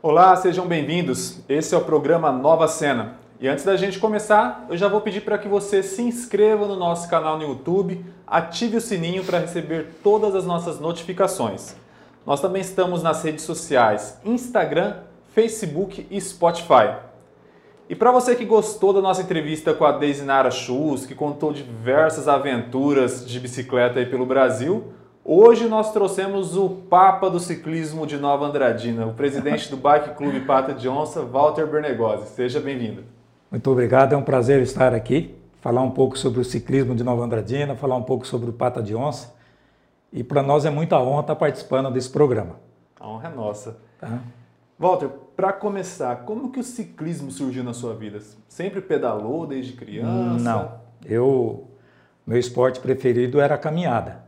Olá, sejam bem-vindos. Esse é o programa Nova Cena. E antes da gente começar, eu já vou pedir para que você se inscreva no nosso canal no YouTube, ative o sininho para receber todas as nossas notificações. Nós também estamos nas redes sociais Instagram, Facebook e Spotify. E para você que gostou da nossa entrevista com a Deisinara Chus, que contou diversas aventuras de bicicleta aí pelo Brasil, Hoje nós trouxemos o Papa do Ciclismo de Nova Andradina, o presidente do Bike Clube Pata de Onça, Walter Bernegosi. Seja bem-vindo. Muito obrigado, é um prazer estar aqui, falar um pouco sobre o ciclismo de Nova Andradina, falar um pouco sobre o Pata de Onça. E para nós é muita honra estar participando desse programa. A honra é nossa. Tá. Walter, para começar, como que o ciclismo surgiu na sua vida? Sempre pedalou desde criança? Não, eu meu esporte preferido era a caminhada.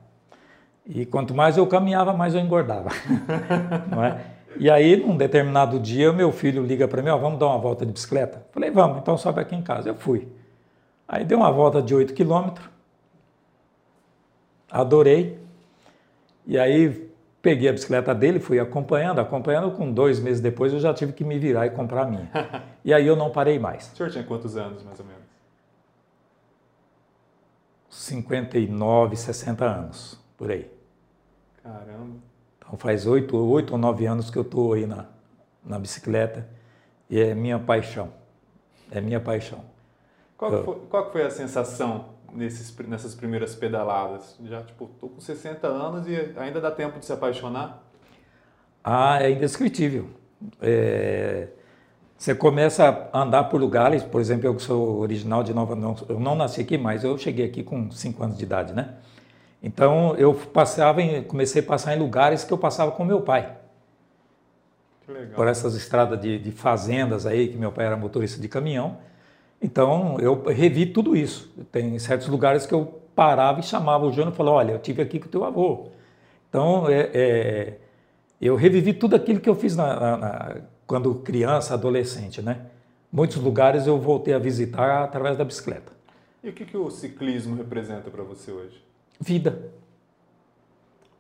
E quanto mais eu caminhava, mais eu engordava. não é? E aí, num determinado dia, meu filho liga para mim, ó, vamos dar uma volta de bicicleta? Falei, vamos, então sobe aqui em casa. Eu fui. Aí dei uma volta de 8 quilômetros, adorei. E aí peguei a bicicleta dele, fui acompanhando, acompanhando, com dois meses depois eu já tive que me virar e comprar a minha. e aí eu não parei mais. O senhor tinha quantos anos, mais ou menos? 59, 60 anos, por aí. Caramba. Então faz oito, oito ou nove anos que eu estou aí na, na bicicleta e é minha paixão. É minha paixão. Qual, eu, foi, qual foi a sensação nesses, nessas primeiras pedaladas? Já, tipo, tô com 60 anos e ainda dá tempo de se apaixonar? Ah, é indescritível. É, você começa a andar por lugares, por exemplo, eu que sou original de Nova, eu não nasci aqui, mas eu cheguei aqui com 5 anos de idade, né? Então eu passava em, comecei a passar em lugares que eu passava com meu pai. Por essas estradas de, de, fazendas aí, que meu pai era motorista de caminhão. Então eu revi tudo isso. Tem certos lugares que eu parava e chamava o Júnior e falava, olha, eu tive aqui com teu avô. Então é, é, eu revivi tudo aquilo que eu fiz na, na, na, quando criança, adolescente, né? Muitos lugares eu voltei a visitar através da bicicleta. E o que, que o ciclismo representa para você hoje? Vida.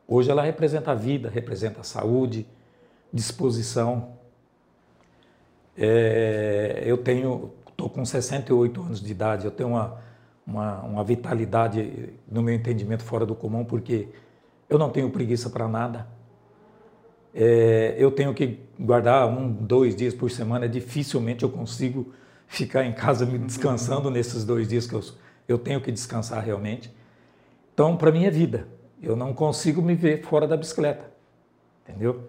Hoje ela representa a vida, representa a saúde, disposição. É, eu tenho, estou com 68 anos de idade, eu tenho uma, uma, uma, vitalidade, no meu entendimento, fora do comum, porque eu não tenho preguiça para nada. É, eu tenho que guardar um, dois dias por semana, dificilmente eu consigo ficar em casa me descansando nesses dois dias que eu, eu tenho que descansar realmente. Então, para mim é vida. Eu não consigo me ver fora da bicicleta, entendeu?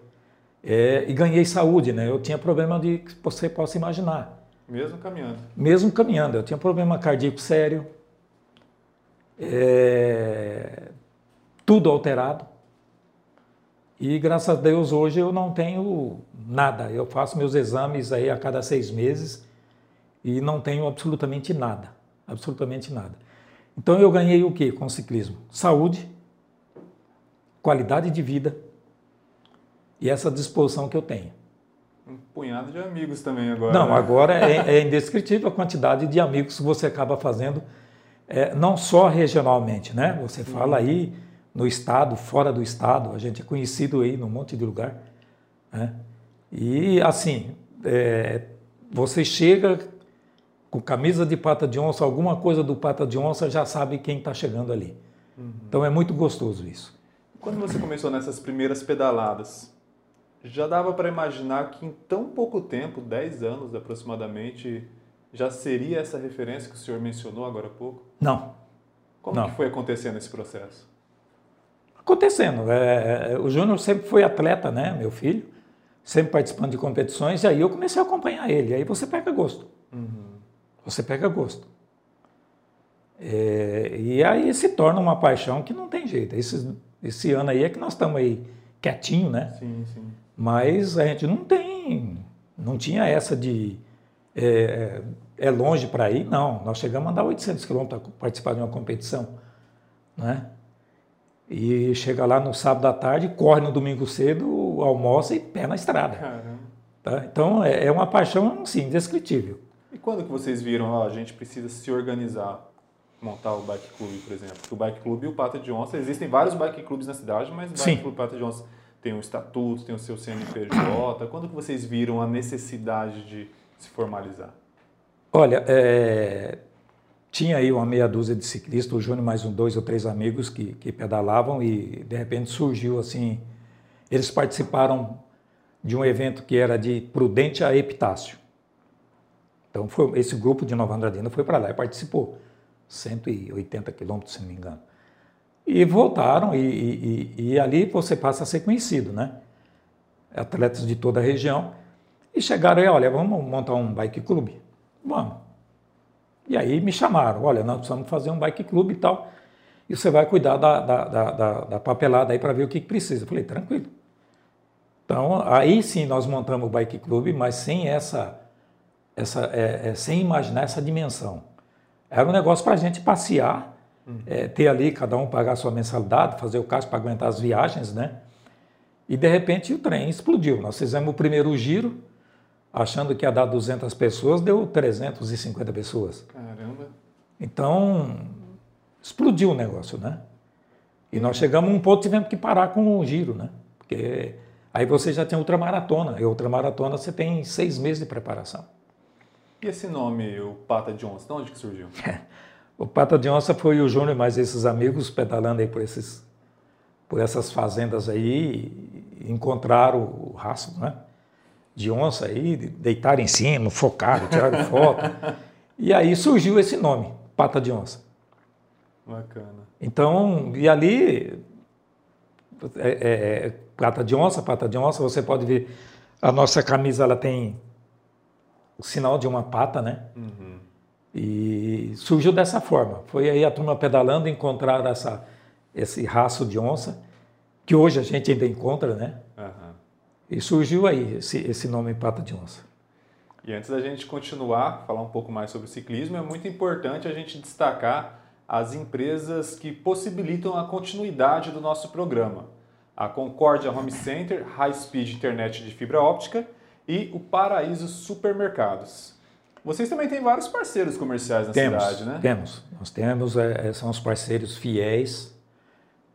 É, e ganhei saúde, né? Eu tinha problema de que você possa imaginar. Mesmo caminhando. Mesmo caminhando. Eu tinha problema cardíaco sério. É, tudo alterado. E graças a Deus hoje eu não tenho nada. Eu faço meus exames aí a cada seis meses e não tenho absolutamente nada. Absolutamente nada. Então eu ganhei o que com o ciclismo? Saúde, qualidade de vida e essa disposição que eu tenho. Um punhado de amigos também agora. Não, né? agora é, é, indescritível a quantidade de amigos que você acaba fazendo, é, não só regionalmente, né? Você fala aí no estado, fora do estado, a gente é conhecido aí num monte de lugar. Né? E assim, é, você chega com camisa de pata de onça, alguma coisa do pata de onça, já sabe quem está chegando ali. Uhum. Então é muito gostoso isso. Quando você começou nessas primeiras pedaladas, já dava para imaginar que em tão pouco tempo, 10 anos aproximadamente, já seria essa referência que o senhor mencionou agora há pouco? Não. Como Não. que foi acontecendo esse processo? Acontecendo. É, é, o Júnior sempre foi atleta, né, meu filho, sempre participando de competições, e aí eu comecei a acompanhar ele, aí você pega gosto. Uhum você pega gosto. É, e aí se torna uma paixão que não tem jeito. Esse, esse ano aí é que nós estamos aí quietinho, né? Sim, sim. Mas a gente não tem, não tinha essa de é, é longe para ir, não. Nós chegamos a andar 800 quilômetros para participar de uma competição, né? E chega lá no sábado à tarde, corre no domingo cedo, almoça e pé na estrada. Tá? Então é, é uma paixão, sim, indescritível. Quando que vocês viram, a gente precisa se organizar, montar o bike club, por exemplo? o bike club e o Pata de Onça, existem vários bike clubes na cidade, mas o bike clube Pata de Onça tem um estatuto, tem o seu CNPJ? Quando que vocês viram a necessidade de se formalizar? Olha, é, tinha aí uma meia dúzia de ciclistas, o Júnior mais um, dois ou três amigos que, que pedalavam e de repente surgiu assim, eles participaram de um evento que era de Prudente a Epitácio. Então foi, esse grupo de Nova Andradina foi para lá e participou, 180 quilômetros, se não me engano. E voltaram, e, e, e, ali você passa a ser conhecido, né? Atletas de toda a região. E chegaram e, olha, vamos montar um bike clube? Vamos. E aí me chamaram, olha, nós precisamos fazer um bike clube e tal, e você vai cuidar da, da, da, da papelada aí para ver o que, que precisa. Eu falei, tranquilo. Então, aí sim nós montamos o bike clube, mas sem essa, essa é, é, sem imaginar essa dimensão. Era um negócio para a gente passear, uhum. é, ter ali, cada um pagar a sua mensalidade, fazer o caso para aguentar as viagens, né? E de repente o trem explodiu. Nós fizemos o primeiro giro, achando que ia dar 200 pessoas, deu 350 pessoas. Caramba! Então, explodiu o negócio, né? E nós chegamos a um ponto tivemos que parar com o giro, né? Porque aí você já tem ultramaratona, e ultramaratona você tem seis meses de preparação. E esse nome, o Pata de Onça, de onde que surgiu? o Pata de Onça foi o Júnior mais esses amigos pedalando aí por, esses, por essas fazendas aí, encontraram o rastro, né? de onça aí, deitaram em cima, focaram, tiraram foto. e aí surgiu esse nome, pata de onça. Bacana. Então, e ali, é, é, é, pata de onça, pata de onça, você pode ver, a nossa camisa ela tem o sinal de uma pata, né? Uhum. E surgiu dessa forma. Foi aí a turma pedalando, encontrar essa, esse raço de onça, que hoje a gente ainda encontra, né? Uhum. E surgiu aí esse, esse nome Pata de Onça. E antes da gente continuar, falar um pouco mais sobre ciclismo, é muito importante a gente destacar as empresas que possibilitam a continuidade do nosso programa. A Concórdia Home Center, High Speed Internet de fibra óptica e o Paraíso Supermercados. Vocês também têm vários parceiros comerciais na temos, cidade, né? Temos. Nós temos, é, são os parceiros fiéis.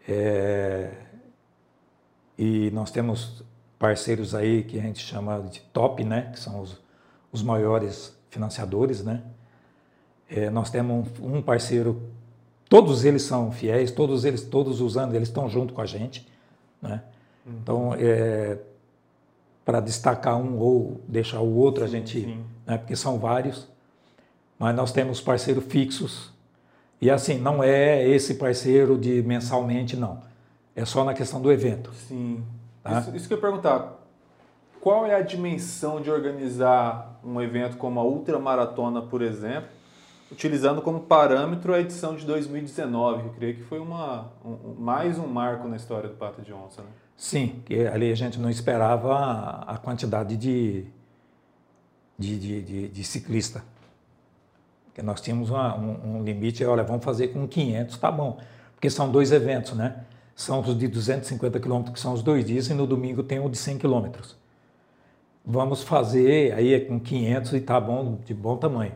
É, e nós temos parceiros aí que a gente chama de top, né? Que são os, os maiores financiadores, né? É, nós temos um, um, parceiro, todos eles são fiéis, todos eles, todos os anos, eles estão junto com a gente, né? Uhum. Então, é, para destacar um ou deixar o outro, sim, a gente, né? Porque são vários, mas nós temos parceiros fixos e assim não é esse parceiro de mensalmente não, é só na questão do evento. Sim. Tá? Isso, isso que eu ia perguntar. Qual é a dimensão de organizar um evento como a Ultramaratona, por exemplo, utilizando como parâmetro a edição de 2019, que eu creio que foi uma, um, mais um marco na história do Pata de Onça. Né? Sim, que ali a gente não esperava a, quantidade de, de, de, de, de ciclista. Porque nós tínhamos uma, um, um, limite, olha, vamos fazer com 500, tá bom. Porque são dois eventos, né? são os de 250 quilômetros, que são os dois dias, e no domingo tem o de 100 quilômetros. Vamos fazer, aí é com 500 e tá bom, de bom tamanho.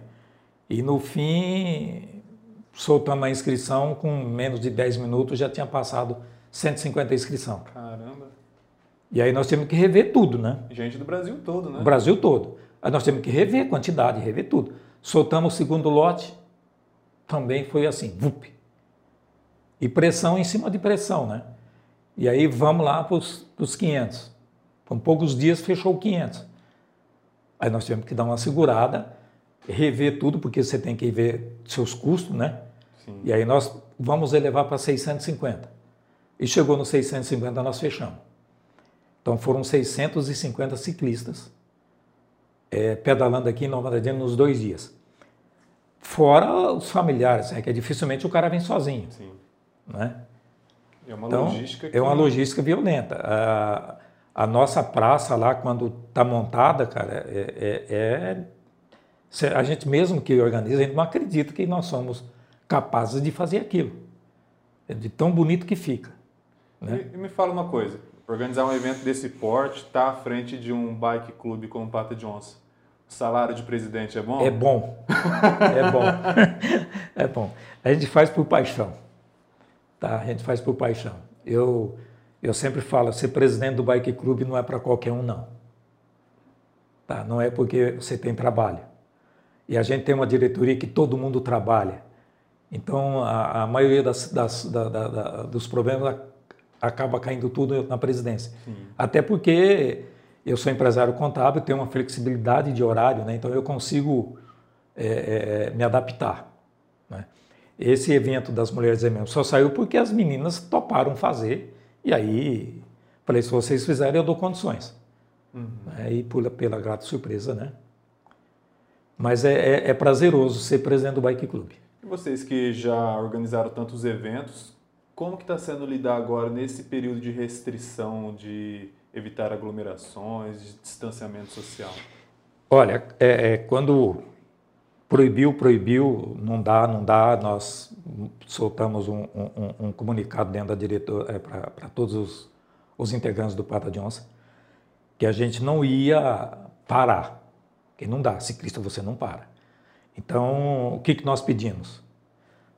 E no fim, soltamos a inscrição, com menos de 10 minutos já tinha passado 150 inscrição. Caramba! E aí nós temos que rever tudo, né? Gente do Brasil todo, né? O Brasil todo. Aí nós temos que rever quantidade, rever tudo. Soltamos o segundo lote, também foi assim, vup, e pressão em cima de pressão, né? E aí vamos lá para os 500. Com poucos dias fechou 500. Aí nós tivemos que dar uma segurada, rever tudo, porque você tem que ver seus custos, né? Sim. E aí nós vamos elevar para 650. E chegou no 650, nós fechamos. Então foram 650 ciclistas é, pedalando aqui em Nova Andradina nos dois dias. Fora os familiares, né, que dificilmente o cara vem sozinho. Sim. Né? É uma então, logística que... É uma logística violenta. A, a nossa praça lá, quando está montada, cara, é, é, é, A gente mesmo que organiza, a gente não acredita que nós somos capazes de fazer aquilo. É de tão bonito que fica. Né? E, e me fala uma coisa, organizar um evento desse porte, estar tá à frente de um bike clube como Pata de Onça, o salário de presidente é bom? É bom. É bom. é bom. A gente faz por paixão. Tá? A gente faz por paixão. Eu, Eu sempre falo, ser presidente do Bike Club não é para qualquer um, não. Tá? Não é porque você tem trabalho. E a gente tem uma diretoria que todo mundo trabalha. Então, a, a maioria das, das, da, da, da, dos problemas acaba caindo tudo na presidência. Sim. Até porque eu sou empresário contábil, tenho uma flexibilidade de horário, né? então eu consigo é, é, me adaptar. Né? Esse evento das mulheres mesmo só saiu porque as meninas toparam fazer, e aí falei, se vocês fizerem, eu dou condições. Uhum. Né? E pula pela grata surpresa, né? Mas é, é, é prazeroso ser presidente do Bike Club. E vocês que já organizaram tantos eventos, como que está sendo lidar agora nesse período de restrição, de evitar aglomerações, de distanciamento social? Olha, é, é, quando proibiu, proibiu, não dá, não dá, nós soltamos um, um, um comunicado dentro da diretora é, para todos os, os, integrantes do Pata de Onça, que a gente não ia parar, que não dá, ciclista você não para. Então, o que, que nós pedimos?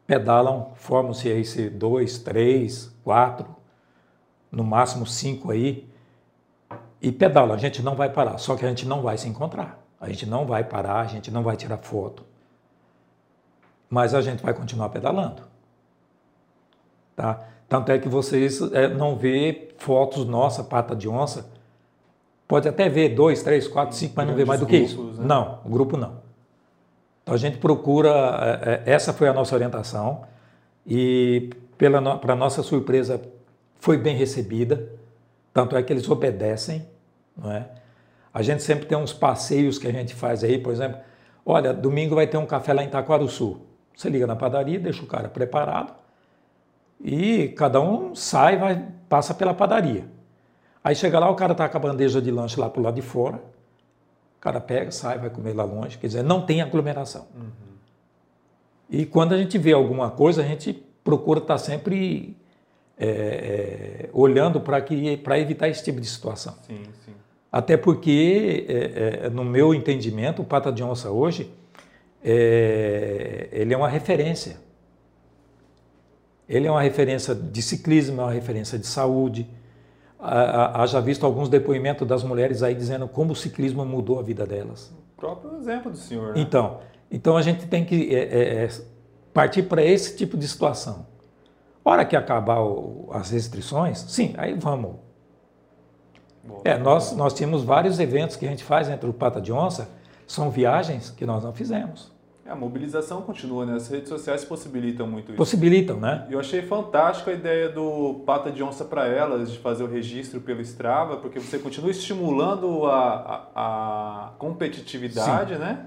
Pedalam, formam-se aí se dois, três, quatro, no máximo cinco aí, e pedalam. A gente não vai parar, só que a gente não vai se encontrar. A gente não vai parar, a gente não vai tirar foto. Mas a gente vai continuar pedalando. Tá? Tanto é que vocês é, não vê fotos nossa, pata de onça. Pode até ver dois, três, quatro, cinco, mas não vê mais do que isso. Né? Não, o grupo não. Então a gente procura, é, é, essa foi a nossa orientação e para nossa surpresa foi bem recebida, tanto é que eles obedecem, não é? A gente sempre tem uns passeios que a gente faz aí, por exemplo, olha, domingo vai ter um café lá em Sul. Você liga na padaria, deixa o cara preparado e cada um sai, vai, passa pela padaria. Aí chega lá, o cara está com a bandeja de lanche lá para o lado de fora, cara pega, sai, vai comer lá longe. Quer dizer, não tem aglomeração. Uhum. E quando a gente vê alguma coisa, a gente procura estar sempre é, é, olhando para evitar esse tipo de situação. Sim, sim. Até porque, é, é, no meu entendimento, o Pata de Onça hoje, é, ele é uma referência. Ele é uma referência de ciclismo, é uma referência de saúde, haja visto alguns depoimentos das mulheres aí dizendo como o ciclismo mudou a vida delas. O próprio exemplo do senhor. Né? Então, então a gente tem que é, é, é partir para esse tipo de situação. Hora que acabar o, as restrições, sim, aí vamos. Boa, é, nós, nós tínhamos vários eventos que a gente faz entre o Pata de Onça, são viagens que nós não fizemos. A mobilização continua, né? As redes sociais possibilitam muito isso. Possibilitam, né? Eu achei fantástico a ideia do Pata de Onça para Elas, de fazer o registro pelo Strava, porque você continua estimulando a, a, a competitividade, Sim. né?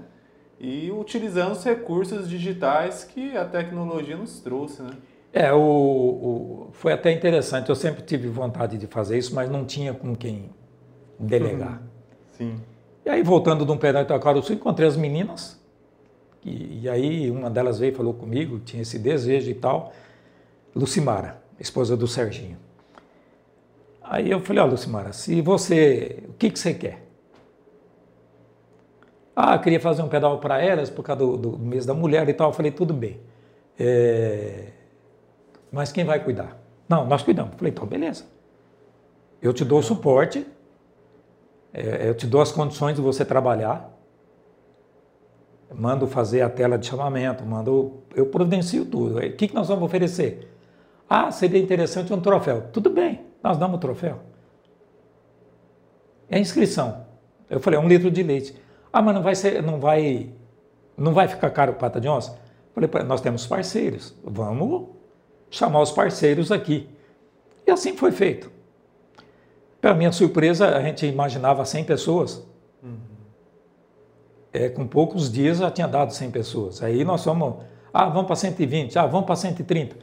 E utilizando os recursos digitais que a tecnologia nos trouxe, né? É, o, o, foi até interessante. Eu sempre tive vontade de fazer isso, mas não tinha com quem delegar. Sim. E aí, voltando de um pedaço de Itacaruçu, encontrei as meninas e, e, aí uma delas veio e falou comigo, tinha esse desejo e tal, Lucimara, esposa do Serginho. Aí eu falei, ó, oh, Lucimara, se você, o que, que você quer? Ah, queria fazer um pedal para elas por causa do, do, mês da mulher e tal. Eu falei, tudo bem. É... Mas quem vai cuidar? Não, nós cuidamos. Eu falei, então, beleza. Eu te dou o suporte, é, eu te dou as condições de você trabalhar, mando fazer a tela de chamamento, mando, eu providencio tudo. O que, que nós vamos oferecer? Ah, seria interessante um troféu. Tudo bem, nós damos o troféu. É inscrição. Eu falei, um litro de leite. Ah, mas não vai ser, não vai, não vai ficar caro pata de onça? Eu falei, nós temos parceiros, vamos chamar os parceiros aqui. E assim foi feito. Para minha surpresa, a gente imaginava 100 pessoas. É, com poucos dias já tinha dado 100 pessoas. Aí nós fomos, ah, vamos para 120, ah, vamos para 130.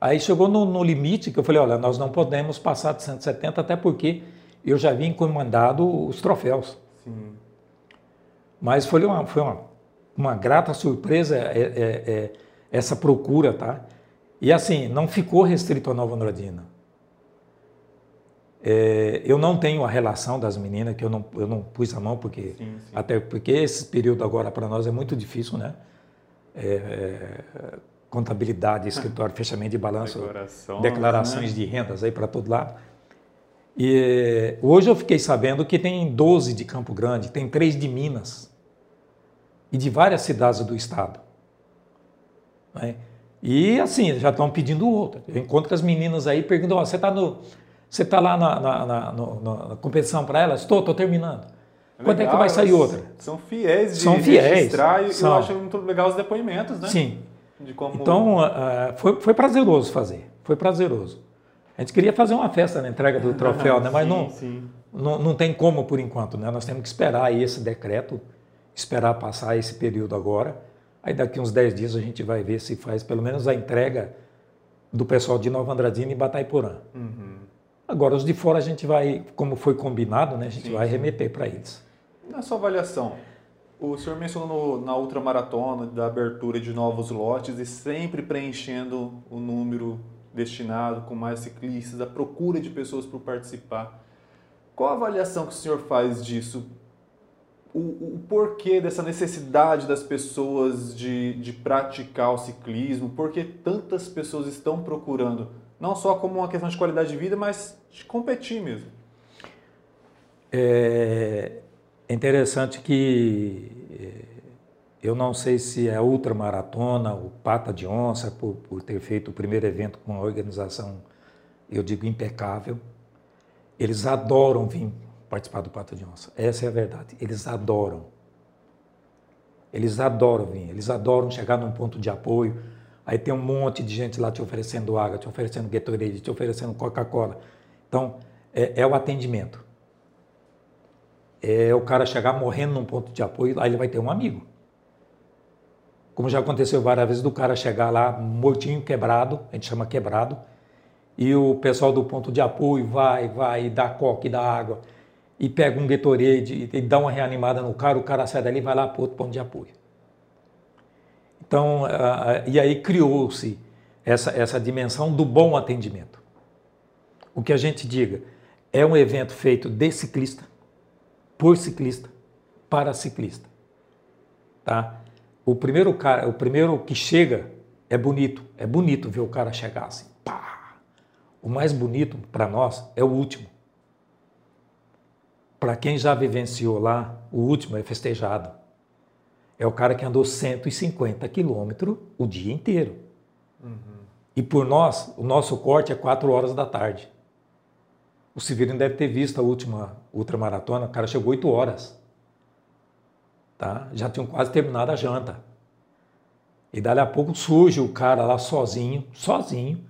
Aí chegou no, no, limite que eu falei, olha, nós não podemos passar de 170, até porque eu já havia encomendado os troféus. Sim. Mas foi uma, foi uma, uma grata surpresa é, é, é, essa procura, tá? E assim, não ficou restrito a Nova Andradina. É, eu não tenho a relação das meninas, que eu não, eu não pus a mão, porque sim, sim. até porque esse período agora para nós é muito difícil, né? É, é, contabilidade, escritório, fechamento de balanço, declarações, declarações né? de rendas aí para todo lado. E hoje eu fiquei sabendo que tem 12 de Campo Grande, tem 3 de Minas e de várias cidades do estado. Né? E assim, já estão pedindo outra. Eu encontro com as meninas aí perguntam: oh, você está você tá lá na, na, na, na competição para elas? Estou, estou terminando. É Quando legal, é que vai sair outra? São fiéis de são fiéis, registrar e são. eu acho muito legal os depoimentos, né? Sim. Como... Então, uh, foi, foi prazeroso fazer. Foi prazeroso. A gente queria fazer uma festa na entrega do troféu, né? mas sim, não, sim. Não, não tem como por enquanto. Né? Nós temos que esperar esse decreto, esperar passar esse período agora. Aí daqui uns 10 dias a gente vai ver se faz pelo menos a entrega do pessoal de Nova Andradina e Bataiporã. Uhum. Agora, os de fora a gente vai, como foi combinado, né? a gente sim, vai remeter para eles. Na sua avaliação, o senhor mencionou na ultramaratona da abertura de novos lotes e sempre preenchendo o número destinado com mais ciclistas, a procura de pessoas para participar. Qual a avaliação que o senhor faz disso? O, o porquê dessa necessidade das pessoas de, de praticar o ciclismo? Por que tantas pessoas estão procurando? Não só como uma questão de qualidade de vida, mas de competir mesmo. É interessante que eu não sei se é ultramaratona, o Pata de Onça, por, por ter feito o primeiro evento com uma organização, eu digo, impecável. Eles adoram vir participar do Pata de Onça. Essa é a verdade. Eles adoram. Eles adoram vir. Eles adoram chegar num ponto de apoio. Aí tem um monte de gente lá te oferecendo água, te oferecendo Gatorade, te oferecendo Coca-Cola. Então, é, é o atendimento. É o cara chegar morrendo num ponto de apoio, aí ele vai ter um amigo como já aconteceu várias vezes, do cara chegar lá mortinho, quebrado, a gente chama quebrado, e o pessoal do ponto de apoio vai, vai, dá coque, dá água, e pega um Gatorade e dá uma reanimada no cara, o cara sai dali e vai lá para outro ponto de apoio. Então, e aí criou-se essa, essa dimensão do bom atendimento. O que a gente diga, é um evento feito de ciclista, por ciclista, para ciclista. Tá? o primeiro cara, o primeiro que chega é bonito, é bonito ver o cara chegar assim, pá. O mais bonito para nós é o último. Para quem já vivenciou lá, o último é festejado. É o cara que andou 150 quilômetros o dia inteiro. Uhum. E por nós, o nosso corte é 4 horas da tarde. O Severino deve ter visto a última ultramaratona, o cara chegou 8 horas tá? já tinham quase terminado a janta. E dali a pouco surge o cara lá sozinho, sozinho,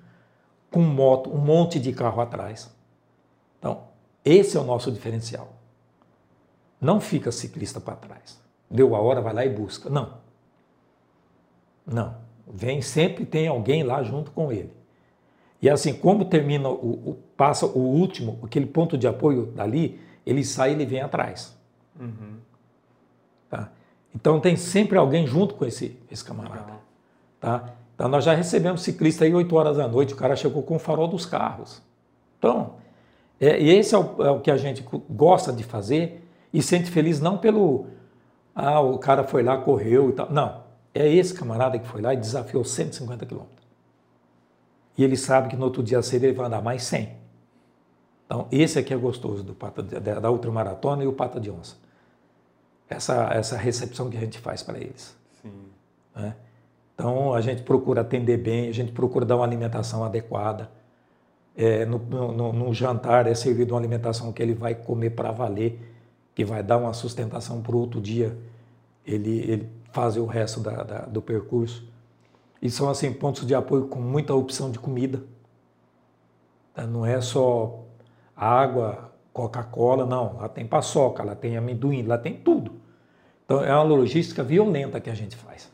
com moto, um monte de carro atrás. Então, esse é o nosso diferencial. Não fica ciclista para trás. Deu a hora, vai lá e busca. Não. Não. Vem, sempre tem alguém lá junto com ele. E assim, como termina, o, o passa o último, aquele ponto de apoio dali, ele sai e ele vem atrás. Uhum. Tá? Então tem sempre alguém junto com esse, esse camarada. Tá? Então nós já recebemos ciclista aí 8 horas da noite, o cara chegou com o farol dos carros. Então, é, e esse é o, é o que a gente gosta de fazer e sente feliz não pelo ah, o cara foi lá, correu e tal. Não. É esse camarada que foi lá e desafiou 150 quilômetros. E ele sabe que no outro dia cedo ele vai andar mais 100. Então, esse aqui é gostoso do pata, da, da ultramaratona e o pata de onça essa, essa recepção que a gente faz para eles. Né? Então, a gente procura atender bem, a gente procura dar uma alimentação adequada. É, no, no, no, jantar é servido uma alimentação que ele vai comer para valer, que vai dar uma sustentação para o outro dia ele, ele fazer o resto da, da, do percurso. E são assim pontos de apoio com muita opção de comida. Tá? Não é só água, Coca-Cola, não. Lá tem paçoca, lá tem amendoim, lá tem tudo. Então é uma logística violenta que a gente faz.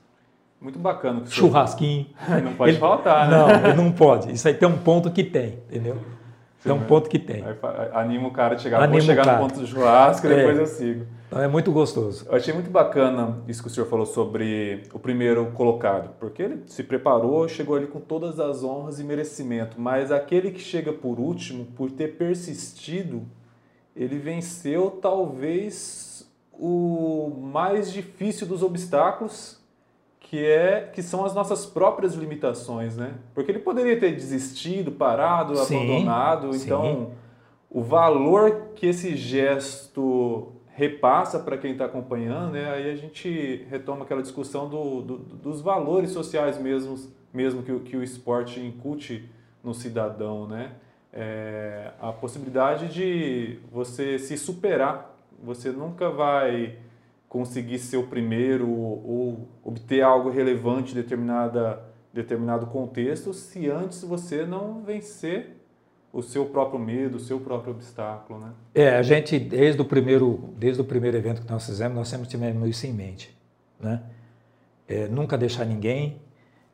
Muito bacana. Que Churrasquinho. não pode ele, faltar, né? Não, não pode. Isso aí tem um ponto que tem, entendeu? Tem um ponto que tem. Aí, anima o cara a chegar, Anima vou chegar no ponto do churrasco e é. depois eu sigo. Então é muito gostoso. Eu achei muito bacana isso que o senhor falou sobre o primeiro colocado, porque ele se preparou, chegou ali com todas as honras e merecimento, mas aquele que chega por último, por ter persistido, ele venceu talvez o mais difícil dos obstáculos, que é que são as nossas próprias limitações, né? Porque ele poderia ter desistido, parado, sim, abandonado, sim. então o valor que esse gesto repassa para quem está acompanhando, né? aí a gente retoma aquela discussão do, do, dos valores sociais mesmo, mesmo que, que o esporte incute no cidadão, né? É, a possibilidade de você se superar, você nunca vai conseguir ser o primeiro ou obter algo relevante em determinada, determinado contexto se antes você não vencer o seu próprio medo, o seu próprio obstáculo, né? É, a gente desde o primeiro, desde o primeiro evento que nós fizemos, nós sempre tivemos isso em mente, né? É, nunca deixar ninguém.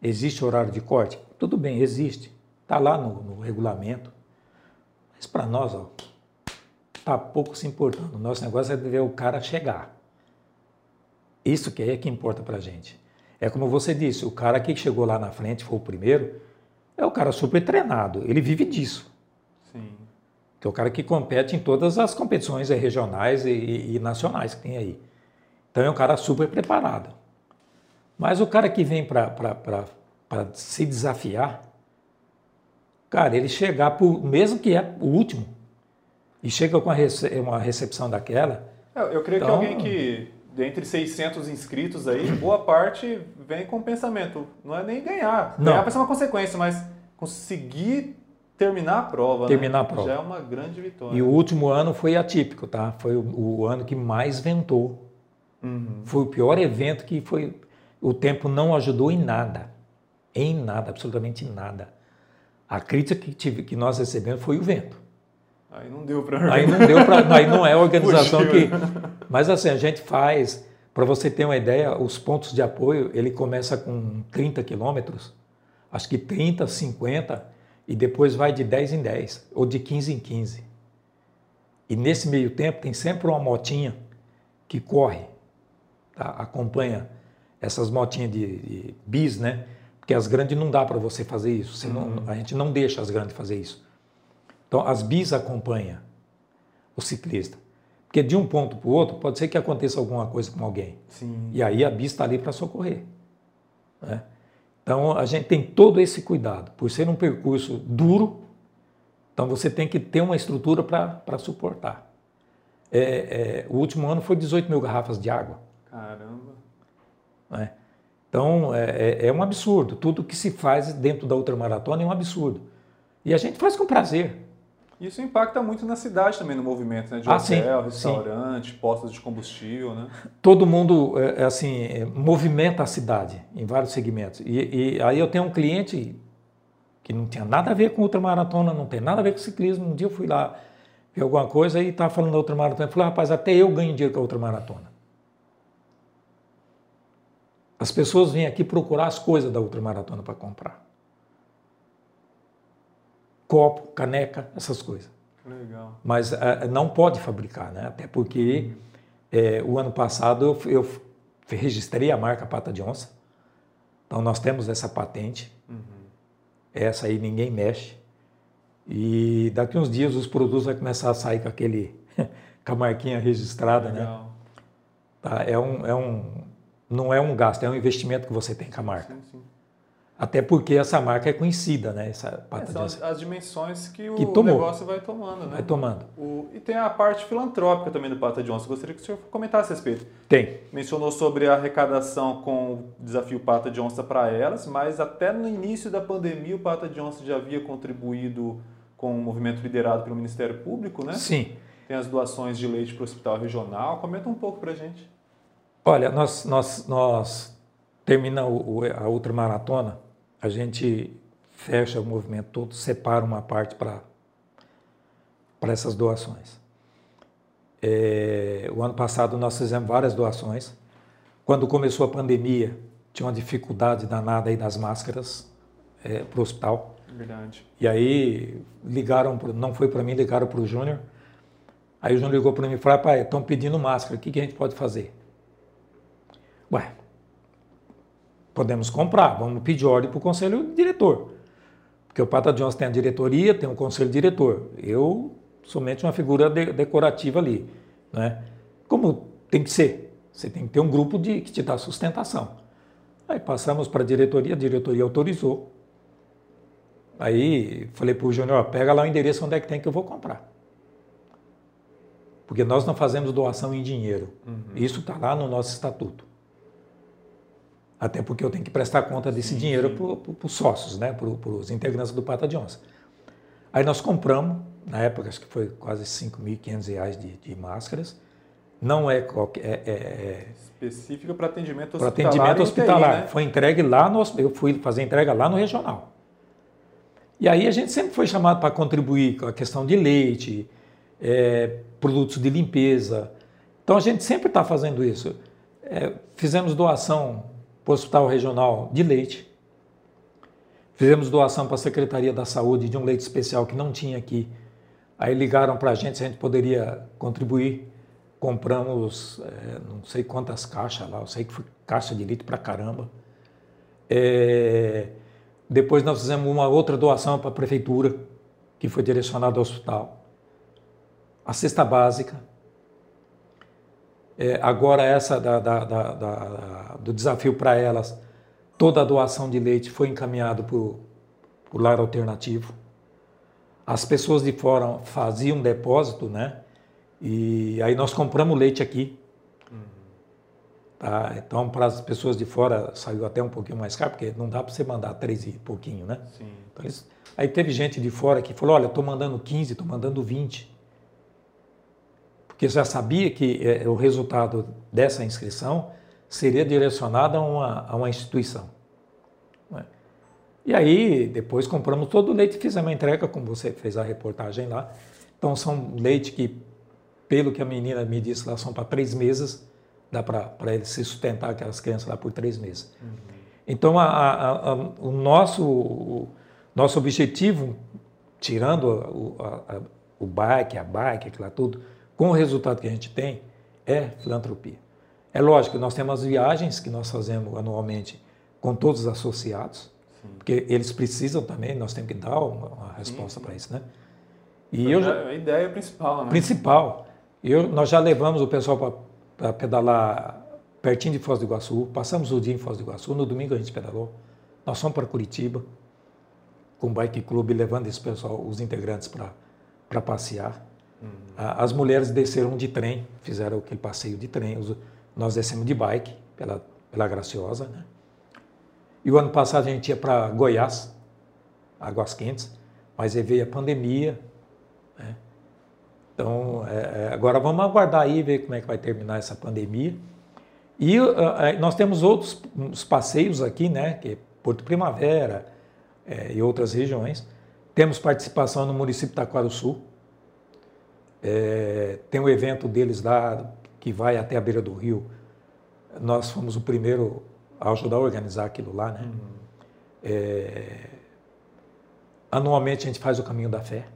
Existe horário de corte? Tudo bem, existe. Está lá no, no, regulamento. Mas para nós, ó, tá pouco se importando. O nosso negócio é ver o cara chegar. Isso que é que importa para a gente. É como você disse, o cara que chegou lá na frente, foi o primeiro, é o cara super treinado. Ele vive disso. Sim. Que é o cara que compete em todas as competições regionais e, e, e nacionais que tem aí. Então é um cara super preparado. Mas o cara que vem para se desafiar, cara, ele chegar, por, mesmo que é o último, e chega com uma recepção daquela. Eu, eu creio então, que alguém que, dentre 600 inscritos aí, boa parte vem com o pensamento, não é nem ganhar. Não. Ganhar vai ser uma consequência, mas conseguir terminar a prova. Terminar né? a prova. Já é uma grande vitória. E o último ano foi atípico, tá? Foi o, o ano que mais ventou. Uhum. Foi o pior evento que foi. O tempo não ajudou em nada. Em nada, absolutamente nada. A crítica que, tive, que nós recebemos foi o vento. Aí não deu para. Aí não deu para. Aí não é a organização que. Mas assim, a gente faz. Para você ter uma ideia, os pontos de apoio, ele começa com 30 quilômetros, acho que 30, 50 e depois vai de 10 em 10 ou de 15 em 15. E nesse meio tempo tem sempre uma motinha que corre, tá? acompanha essas motinhas de, de, bis, né? Porque as grandes não dá para você fazer isso. Não, uhum. a gente não deixa as grandes fazer isso. Então as bis acompanham o ciclista. Porque de um ponto para o outro pode ser que aconteça alguma coisa com alguém. Sim. E aí a bis está ali para socorrer. Né? Então a gente tem todo esse cuidado. Por ser um percurso duro, então você tem que ter uma estrutura para suportar. É, é, o último ano foi 18 mil garrafas de água. Caramba! É? Então é, é, é, um absurdo. Tudo que se faz dentro da ultramaratona é um absurdo. E a gente faz com prazer. Isso impacta muito na cidade também, no movimento, né? De ah, hotel, sim, restaurante, sim. postos de combustível, né? Todo mundo, é, é assim, é, movimenta a cidade em vários segmentos. E, e, aí eu tenho um cliente que não tinha nada a ver com ultramaratona, não tem nada a ver com ciclismo. Um dia eu fui lá ver alguma coisa e estava falando da ultramaratona. Ele falou, rapaz, até eu ganho dinheiro com a ultramaratona. As pessoas vêm aqui procurar as coisas da ultramaratona para comprar copo, caneca, essas coisas. Legal. Mas uh, não pode fabricar, né? Até porque é, o ano passado eu, eu, registrei a marca Pata de Onça. Então nós temos essa patente. Uhum. Essa aí ninguém mexe. E daqui uns dias os produtos vão começar a sair com aquele com a marquinha registrada, né? Legal. né? Tá, é um, é um, não é um gasto, é um investimento que você tem com a marca. Sim, sim. Até porque essa marca é conhecida, né? Essa é, são as, as, dimensões que o que negócio vai tomando, né? Vai tomando. O, e tem a parte filantrópica também do Pata Johnson. Gostaria que o senhor comentasse a respeito. Tem. Mencionou sobre a arrecadação com o desafio Pata de Onça para elas, mas até no início da pandemia o Pata de Onça já havia contribuído com um movimento liderado pelo Ministério Público, né? Sim. Tem as doações de leite para o hospital regional. Comenta um pouco para a gente. Olha, nós, nós, nós termina o, a ultramaratona a gente fecha o movimento todo, separa uma parte para essas doações. É, o ano passado nós fizemos várias doações. Quando começou a pandemia, tinha uma dificuldade danada aí das máscaras é, para o hospital. Verdade. E aí ligaram, não foi para mim, ligaram para o Júnior. Aí o Júnior ligou para mim e falou: pai, estão pedindo máscara, o que, que a gente pode fazer? Ué, Podemos comprar, vamos pedir ordem para o conselho diretor. Porque o Pata Jones tem a diretoria, tem um conselho diretor. Eu somente uma figura de, decorativa ali. Né? Como tem que ser. Você tem que ter um grupo de, que te dá sustentação. Aí passamos para a diretoria, a diretoria autorizou. Aí falei para o Júnior, pega lá o endereço onde é que tem que eu vou comprar. Porque nós não fazemos doação em dinheiro. Uhum. Isso está lá no nosso estatuto. Até porque eu tenho que prestar conta desse dinheiro para os sócios, né? para os integrantes do Pata de Onça. Aí nós compramos, na época acho que foi quase 5.500 reais de, de máscaras. Não é qualquer. É, é, é Específica para atendimento hospitalar. Para atendimento hospitalar. TI, né? Foi entregue lá no. Eu fui fazer entrega lá no regional. E aí a gente sempre foi chamado para contribuir com a questão de leite, é, produtos de limpeza. Então a gente sempre está fazendo isso. É, fizemos doação para o Hospital Regional de leite. Fizemos doação para a Secretaria da Saúde de um leite especial que não tinha aqui. Aí ligaram para a gente se a gente poderia contribuir. Compramos é, não sei quantas caixas lá, eu sei que foi caixa de leite para caramba. É, depois nós fizemos uma outra doação para a prefeitura, que foi direcionada ao hospital. A cesta básica. É, agora essa da, da, da, do desafio para elas, toda a doação de leite foi encaminhado para o lar alternativo. As pessoas de fora faziam depósito, né? E aí nós compramos leite aqui. Tá? Então, para as pessoas de fora, saiu até um pouquinho mais caro, porque não dá para você mandar três e pouquinho, né? Sim. Então, eles... Aí teve gente de fora que falou, olha, estou mandando 15, estou mandando 20. Porque já sabia que é, o resultado dessa inscrição seria direcionado a uma, a uma instituição. Né? E aí, depois compramos todo o leite e fizemos a entrega, como você fez a reportagem lá. Então, são leite que pelo que a menina me disse lá, são para três meses, dá para ele se sustentar aquelas crianças lá por três meses. Uhum. Então, a, a, a, o nosso, o nosso objetivo, tirando o, o bike, a bike, aquilo lá tudo, com o resultado que a gente tem, é filantropia. É lógico, nós temos as viagens que nós fazemos anualmente com todos os associados, sim. porque eles precisam também, nós temos que dar uma, uma resposta para isso, né? E eu já, é a ideia principal, né? Principal. Eu, nós já levamos o pessoal para pedalar pertinho de Foz do Iguaçu, passamos o dia em Foz do Iguaçu, no domingo a gente pedalou. Nós fomos para Curitiba com o Bike Club, levando esse pessoal, os integrantes, para passear. As mulheres desceram de trem, fizeram aquele passeio de trem. Nós descemos de bike pela, pela Graciosa. Né? E o ano passado a gente ia para Goiás, Águas Quentes, mas aí veio a pandemia, né? Então, é, é, agora vamos aguardar aí, ver como é que vai terminar essa pandemia. E uh, nós temos outros passeios aqui, né, que é Porto Primavera é, e outras regiões. Temos participação no município de Taquaro Sul. É, tem um evento deles lá que vai até a beira do rio. Nós fomos o primeiro a ajudar a organizar aquilo lá, né? Uhum. É, anualmente a gente faz o Caminho da Fé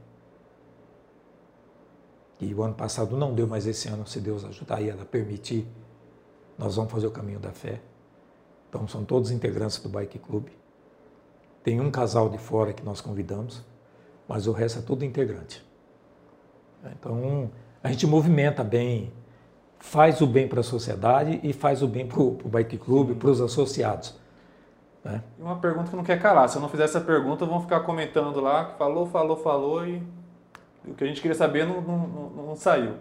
e o ano passado não deu, mas esse ano, se Deus ajudar e ela permitir, nós vamos fazer o caminho da fé. Então são todos integrantes do Bike Club. Tem um casal de fora que nós convidamos, mas o resto é tudo integrante. Então a gente movimenta bem, faz o bem para a sociedade e faz o bem para o Bike Club, para os associados. Né? E uma pergunta que não quer calar. Se eu não fizer essa pergunta, vão ficar comentando lá, falou, falou, falou e o que a gente queria saber não, não, não, não saiu.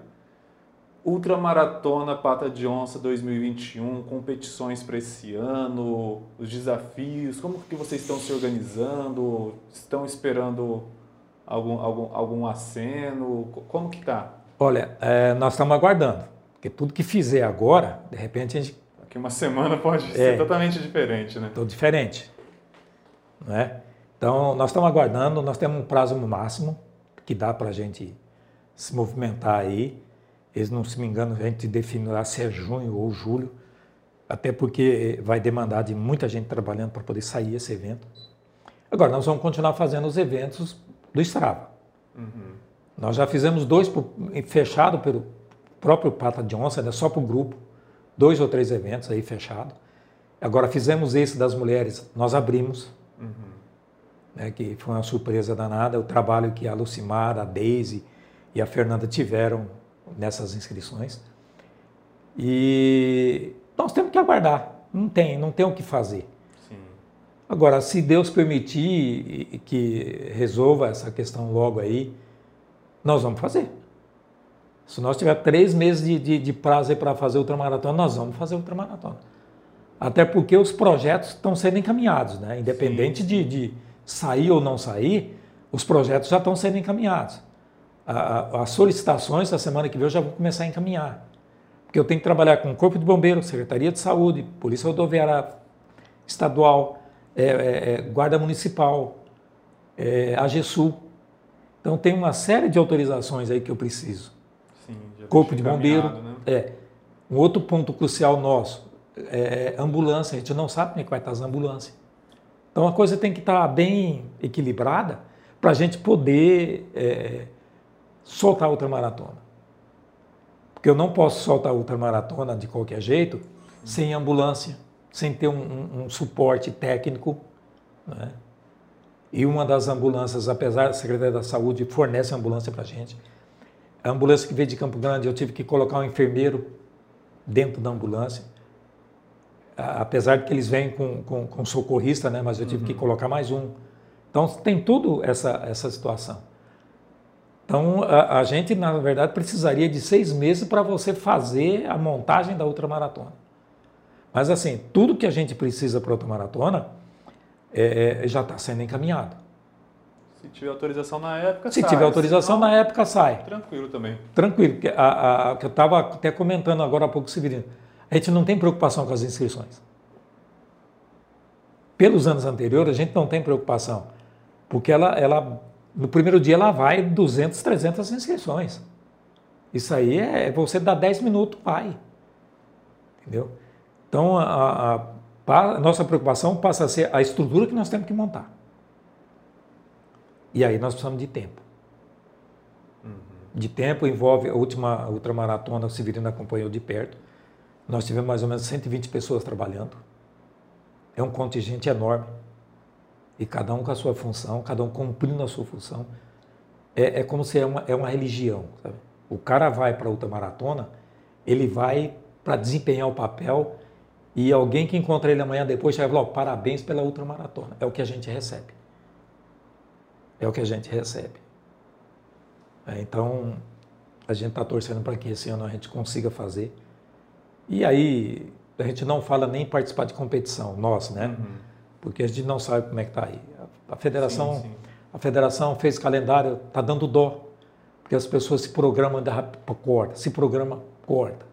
Ultramaratona Pata de Onça 2021, competições para esse ano, os desafios, como que vocês estão se organizando? Estão esperando algum, algum, algum aceno? Como que está? Olha, é, nós estamos aguardando, porque tudo que fizer agora, de repente a gente... Daqui uma semana pode é, ser totalmente diferente, né? Tudo diferente, né? Então, nós estamos aguardando, nós temos um prazo máximo, que dá para a gente se movimentar aí. Eles, não se me engano, a gente definirá se é junho ou julho, até porque vai demandar de muita gente trabalhando para poder sair esse evento. Agora, nós vamos continuar fazendo os eventos do Strava. Uhum. Nós já fizemos dois fechado pelo próprio Pata de Onça, né, só para o grupo, dois ou três eventos aí fechado. Agora fizemos esse das mulheres, nós abrimos. Uhum né, que foi uma surpresa danada, o trabalho que a Lucimar, a Deise e a Fernanda tiveram nessas inscrições. E nós temos que aguardar, não tem, não tem o que fazer. Agora, se Deus permitir que resolva essa questão logo aí, nós vamos fazer. Se nós tiver três meses de, de, de prazo para fazer ultramaratona, nós vamos fazer ultramaratona. Até porque os projetos estão sendo encaminhados, né? Independente de, de, sair ou não sair, os projetos já estão sendo encaminhados. A, a, as solicitações da semana que vem eu já vou começar a encaminhar. Porque eu tenho que trabalhar com o Corpo de Bombeiros, Secretaria de Saúde, Polícia Rodoviária Estadual, é, é, é Guarda Municipal, é, AGESUL. Então tem uma série de autorizações aí que eu preciso. Sim, Corpo de Bombeiro. Né? É. Um outro ponto crucial nosso é ambulância. A gente não sabe como é que vai estar as ambulâncias. Então a coisa tem que estar bem equilibrada para a gente poder é, soltar a ultramaratona. Porque eu não posso soltar a ultramaratona de qualquer jeito sem ambulância, sem ter um, um, um suporte técnico. Né? E uma das ambulâncias, apesar da Secretaria da Saúde fornece ambulância para a gente, a ambulância que veio de Campo Grande, eu tive que colocar um enfermeiro dentro da ambulância. Apesar de que eles vêm com, com, com socorrista, né? mas eu tive uhum. que colocar mais um. Então tem tudo essa, essa situação. Então a, a gente, na verdade, precisaria de seis meses para você fazer a montagem da ultramaratona. Mas assim, tudo que a gente precisa para a ultramaratona é, é já está sendo encaminhado. Se tiver autorização na época, Se sai. tiver autorização Senão, na época, sai. Tranquilo também. Tranquilo. Porque a, a, que eu estava até comentando agora há pouco, Severino, a gente não tem preocupação com as inscrições. Pelos anos anteriores, a gente não tem preocupação. Porque ela, ela no primeiro dia, ela vai 200, 300 inscrições. Isso aí é você dar 10 minutos, vai. Entendeu? Então, a, a, a nossa preocupação passa a ser a estrutura que nós temos que montar. E aí nós precisamos de tempo. Uhum. De tempo envolve a última ultramaratona, o Severino acompanhou de perto. Nós tivemos mais ou menos 120 pessoas trabalhando. É um contingente enorme. E cada um com a sua função, cada um cumprindo a sua função. É, é como se é uma, é uma religião. Sabe? O cara vai para a ultramaratona, ele vai para desempenhar o papel e alguém que encontra ele amanhã depois chega e fala, oh, parabéns pela ultramaratona. É o que a gente recebe. É o que a gente recebe. É, então, a gente está torcendo para que esse ano a gente consiga fazer. E aí, a gente não fala nem participar de competição, nós, né? Uhum. Porque a gente não sabe como é que está aí. A, a federação, sim, sim. a federação fez calendário, está dando dó, porque as pessoas se programam da corta, se programa corta.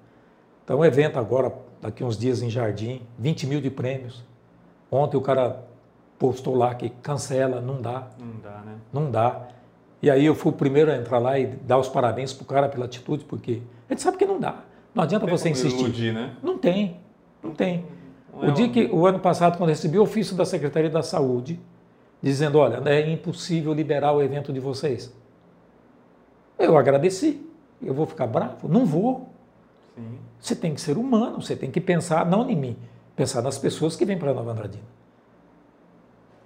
Então, o evento agora, daqui uns dias em Jardim, 20 mil de prêmios. Ontem o cara postou lá que cancela, não dá. Não dá, né? Não dá. E aí eu fui o primeiro a entrar lá e dar os parabéns pro cara pela atitude, porque a gente sabe que não dá. Não adianta não você insistir. Iludir, né? Não tem, não tem. Não o é dia um... que o ano passado, quando recebi o ofício da Secretaria da Saúde, dizendo, olha, é impossível liberar o evento de vocês. Eu agradeci. Eu vou ficar bravo? Não vou. Sim. Você tem que ser humano, você tem que pensar, não em mim, pensar nas pessoas que vêm para Nova Andradina.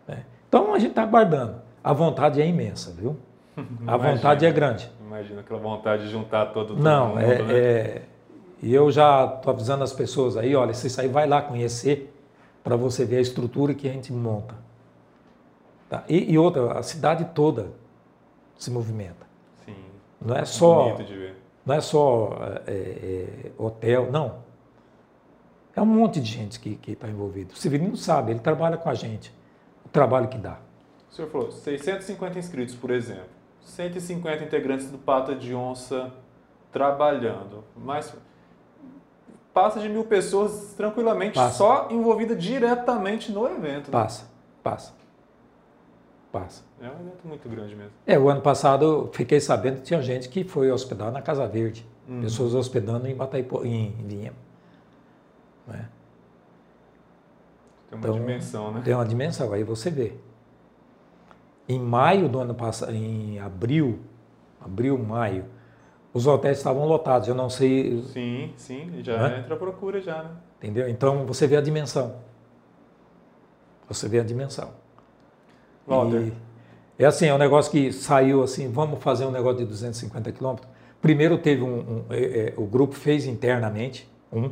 Né? Então a gente está aguardando. A vontade é imensa, viu? a vontade é grande. Imagina aquela vontade de juntar todo, todo Não, mundo. É, né? é, e eu já estou avisando as pessoas aí, olha, se sair, vai lá conhecer para você ver a estrutura que a gente monta. Tá? E, e, outra, a cidade toda se movimenta. Sim. Não é, é só. Não é só é, é, hotel, não. É um monte de gente que está envolvido. O Severino sabe, ele trabalha com a gente trabalho que dá. O senhor falou 650 inscritos, por exemplo. 150 integrantes do Pata de Onça trabalhando. Mas passa de mil pessoas tranquilamente, passa. só envolvida diretamente no evento. Né? Passa, passa. Passa. É um evento muito grande mesmo. É, o ano passado fiquei sabendo que tinha gente que foi hospedar na Casa Verde. Uhum. Pessoas hospedando em Bataipo, em Vinha. Né? Tem uma então, dimensão, né? Tem uma dimensão, aí você vê. Em maio do ano passado, em abril, abril, maio, os hotéis estavam lotados, eu não sei... Sim, sim, já né? entra a procura já, né? Entendeu? Então você vê a dimensão. Você vê a dimensão. E, é assim, é um negócio que saiu assim, vamos fazer um negócio de 250 quilômetros. Primeiro teve um, um é, é, o grupo fez internamente, um,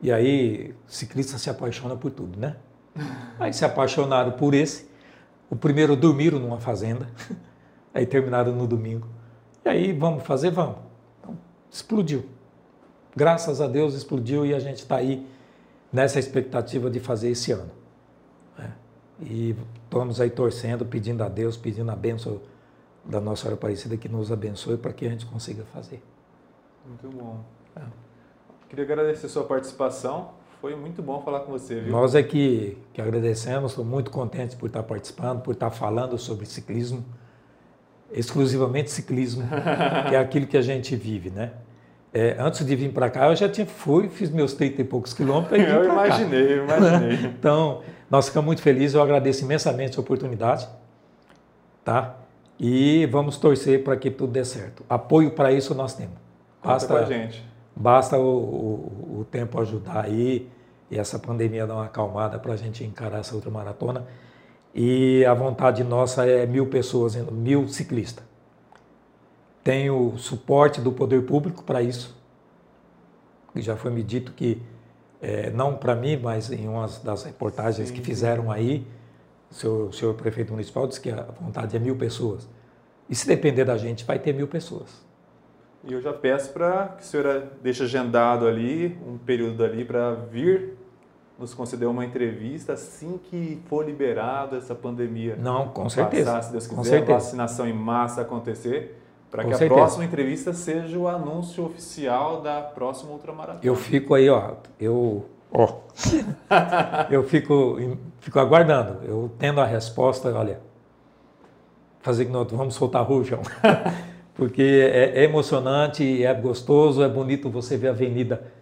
e aí, ciclista se apaixona por tudo, né? Aí se apaixonaram por esse. O primeiro dormiram numa fazenda, aí terminaram no domingo. E aí, vamos fazer? Vamos. explodiu. Graças a Deus explodiu e a gente está aí nessa expectativa de fazer esse ano. E estamos aí torcendo, pedindo a Deus, pedindo a bênção da Nossa Senhora Aparecida que nos abençoe para que a gente consiga fazer. Muito bom. É. Queria agradecer a sua participação. Foi muito bom falar com você, viu? Nós é que, que agradecemos, estou muito contente por estar participando, por estar falando sobre ciclismo, exclusivamente ciclismo, que é aquilo que a gente vive, né? É, antes de vir para cá, eu já tinha fui, fiz meus 30 e poucos quilômetros. E eu imaginei, eu imaginei. então, nós ficamos muito felizes, eu agradeço imensamente a oportunidade, tá? E vamos torcer para que tudo dê certo. Apoio para isso nós temos. Basta, Conta com a gente. Basta o, o, o, tempo ajudar aí e essa pandemia dar uma acalmada para a gente encarar essa outra maratona. E a vontade nossa é mil pessoas, mil ciclistas. Tem o suporte do poder público para isso. Já foi me dito que, é, não para mim, mas em uma das reportagens sim, que fizeram aí, o senhor, o senhor prefeito municipal disse que a vontade é mil pessoas. E se depender da gente, vai ter mil pessoas. E eu já peço para que a senhora deixe agendado ali, um período ali, para vir nos conceder uma entrevista assim que for liberado essa pandemia. Não, com certeza. Passar, se Deus quiser, a vacinação em massa acontecer, para que certeza. a próxima entrevista seja o anúncio oficial da próxima ultramaratona. Eu fico aí, ó, eu, ó, eu fico, fico aguardando, eu tendo a resposta, olha, fazer que nós vamos soltar rojão. porque é, é, emocionante, é gostoso, é bonito você ver a avenida,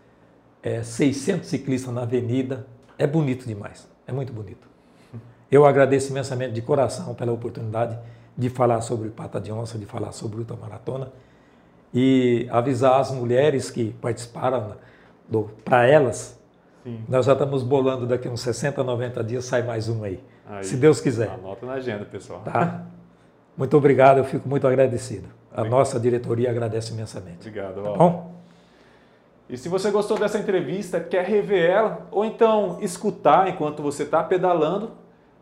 é, 600 ciclistas na avenida, é bonito demais, é muito bonito. Eu agradeço imensamente de coração pela oportunidade de falar sobre Pata de Onça, de falar sobre Luta Maratona e avisar as mulheres que participaram para elas. Sim. Nós já estamos bolando daqui uns 60, 90 dias, sai mais um aí, aí se Deus quiser. Anota na agenda, pessoal. Tá? Muito obrigado, eu fico muito agradecido. A nossa diretoria agradece imensamente. Obrigado, tá bom? E se você gostou dessa entrevista, quer rever ela, ou então escutar enquanto você está pedalando,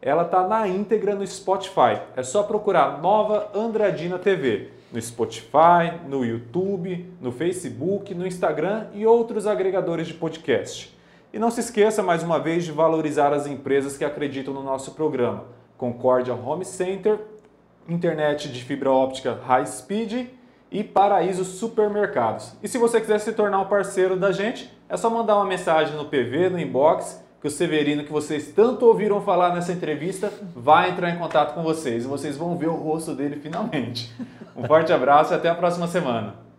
ela está na íntegra no Spotify. É só procurar Nova Andradina TV no Spotify, no YouTube, no Facebook, no Instagram e outros agregadores de podcast. E não se esqueça mais uma vez de valorizar as empresas que acreditam no nosso programa. Concórdia Home Center internet de fibra óptica high speed e Paraíso Supermercados. E se você quiser se tornar um parceiro da gente, é só mandar uma mensagem no PV, no inbox, que o Severino, que vocês tanto ouviram falar nessa entrevista, vai entrar em contato com vocês e vocês vão ver o rosto dele finalmente. Um forte abraço e até a próxima semana.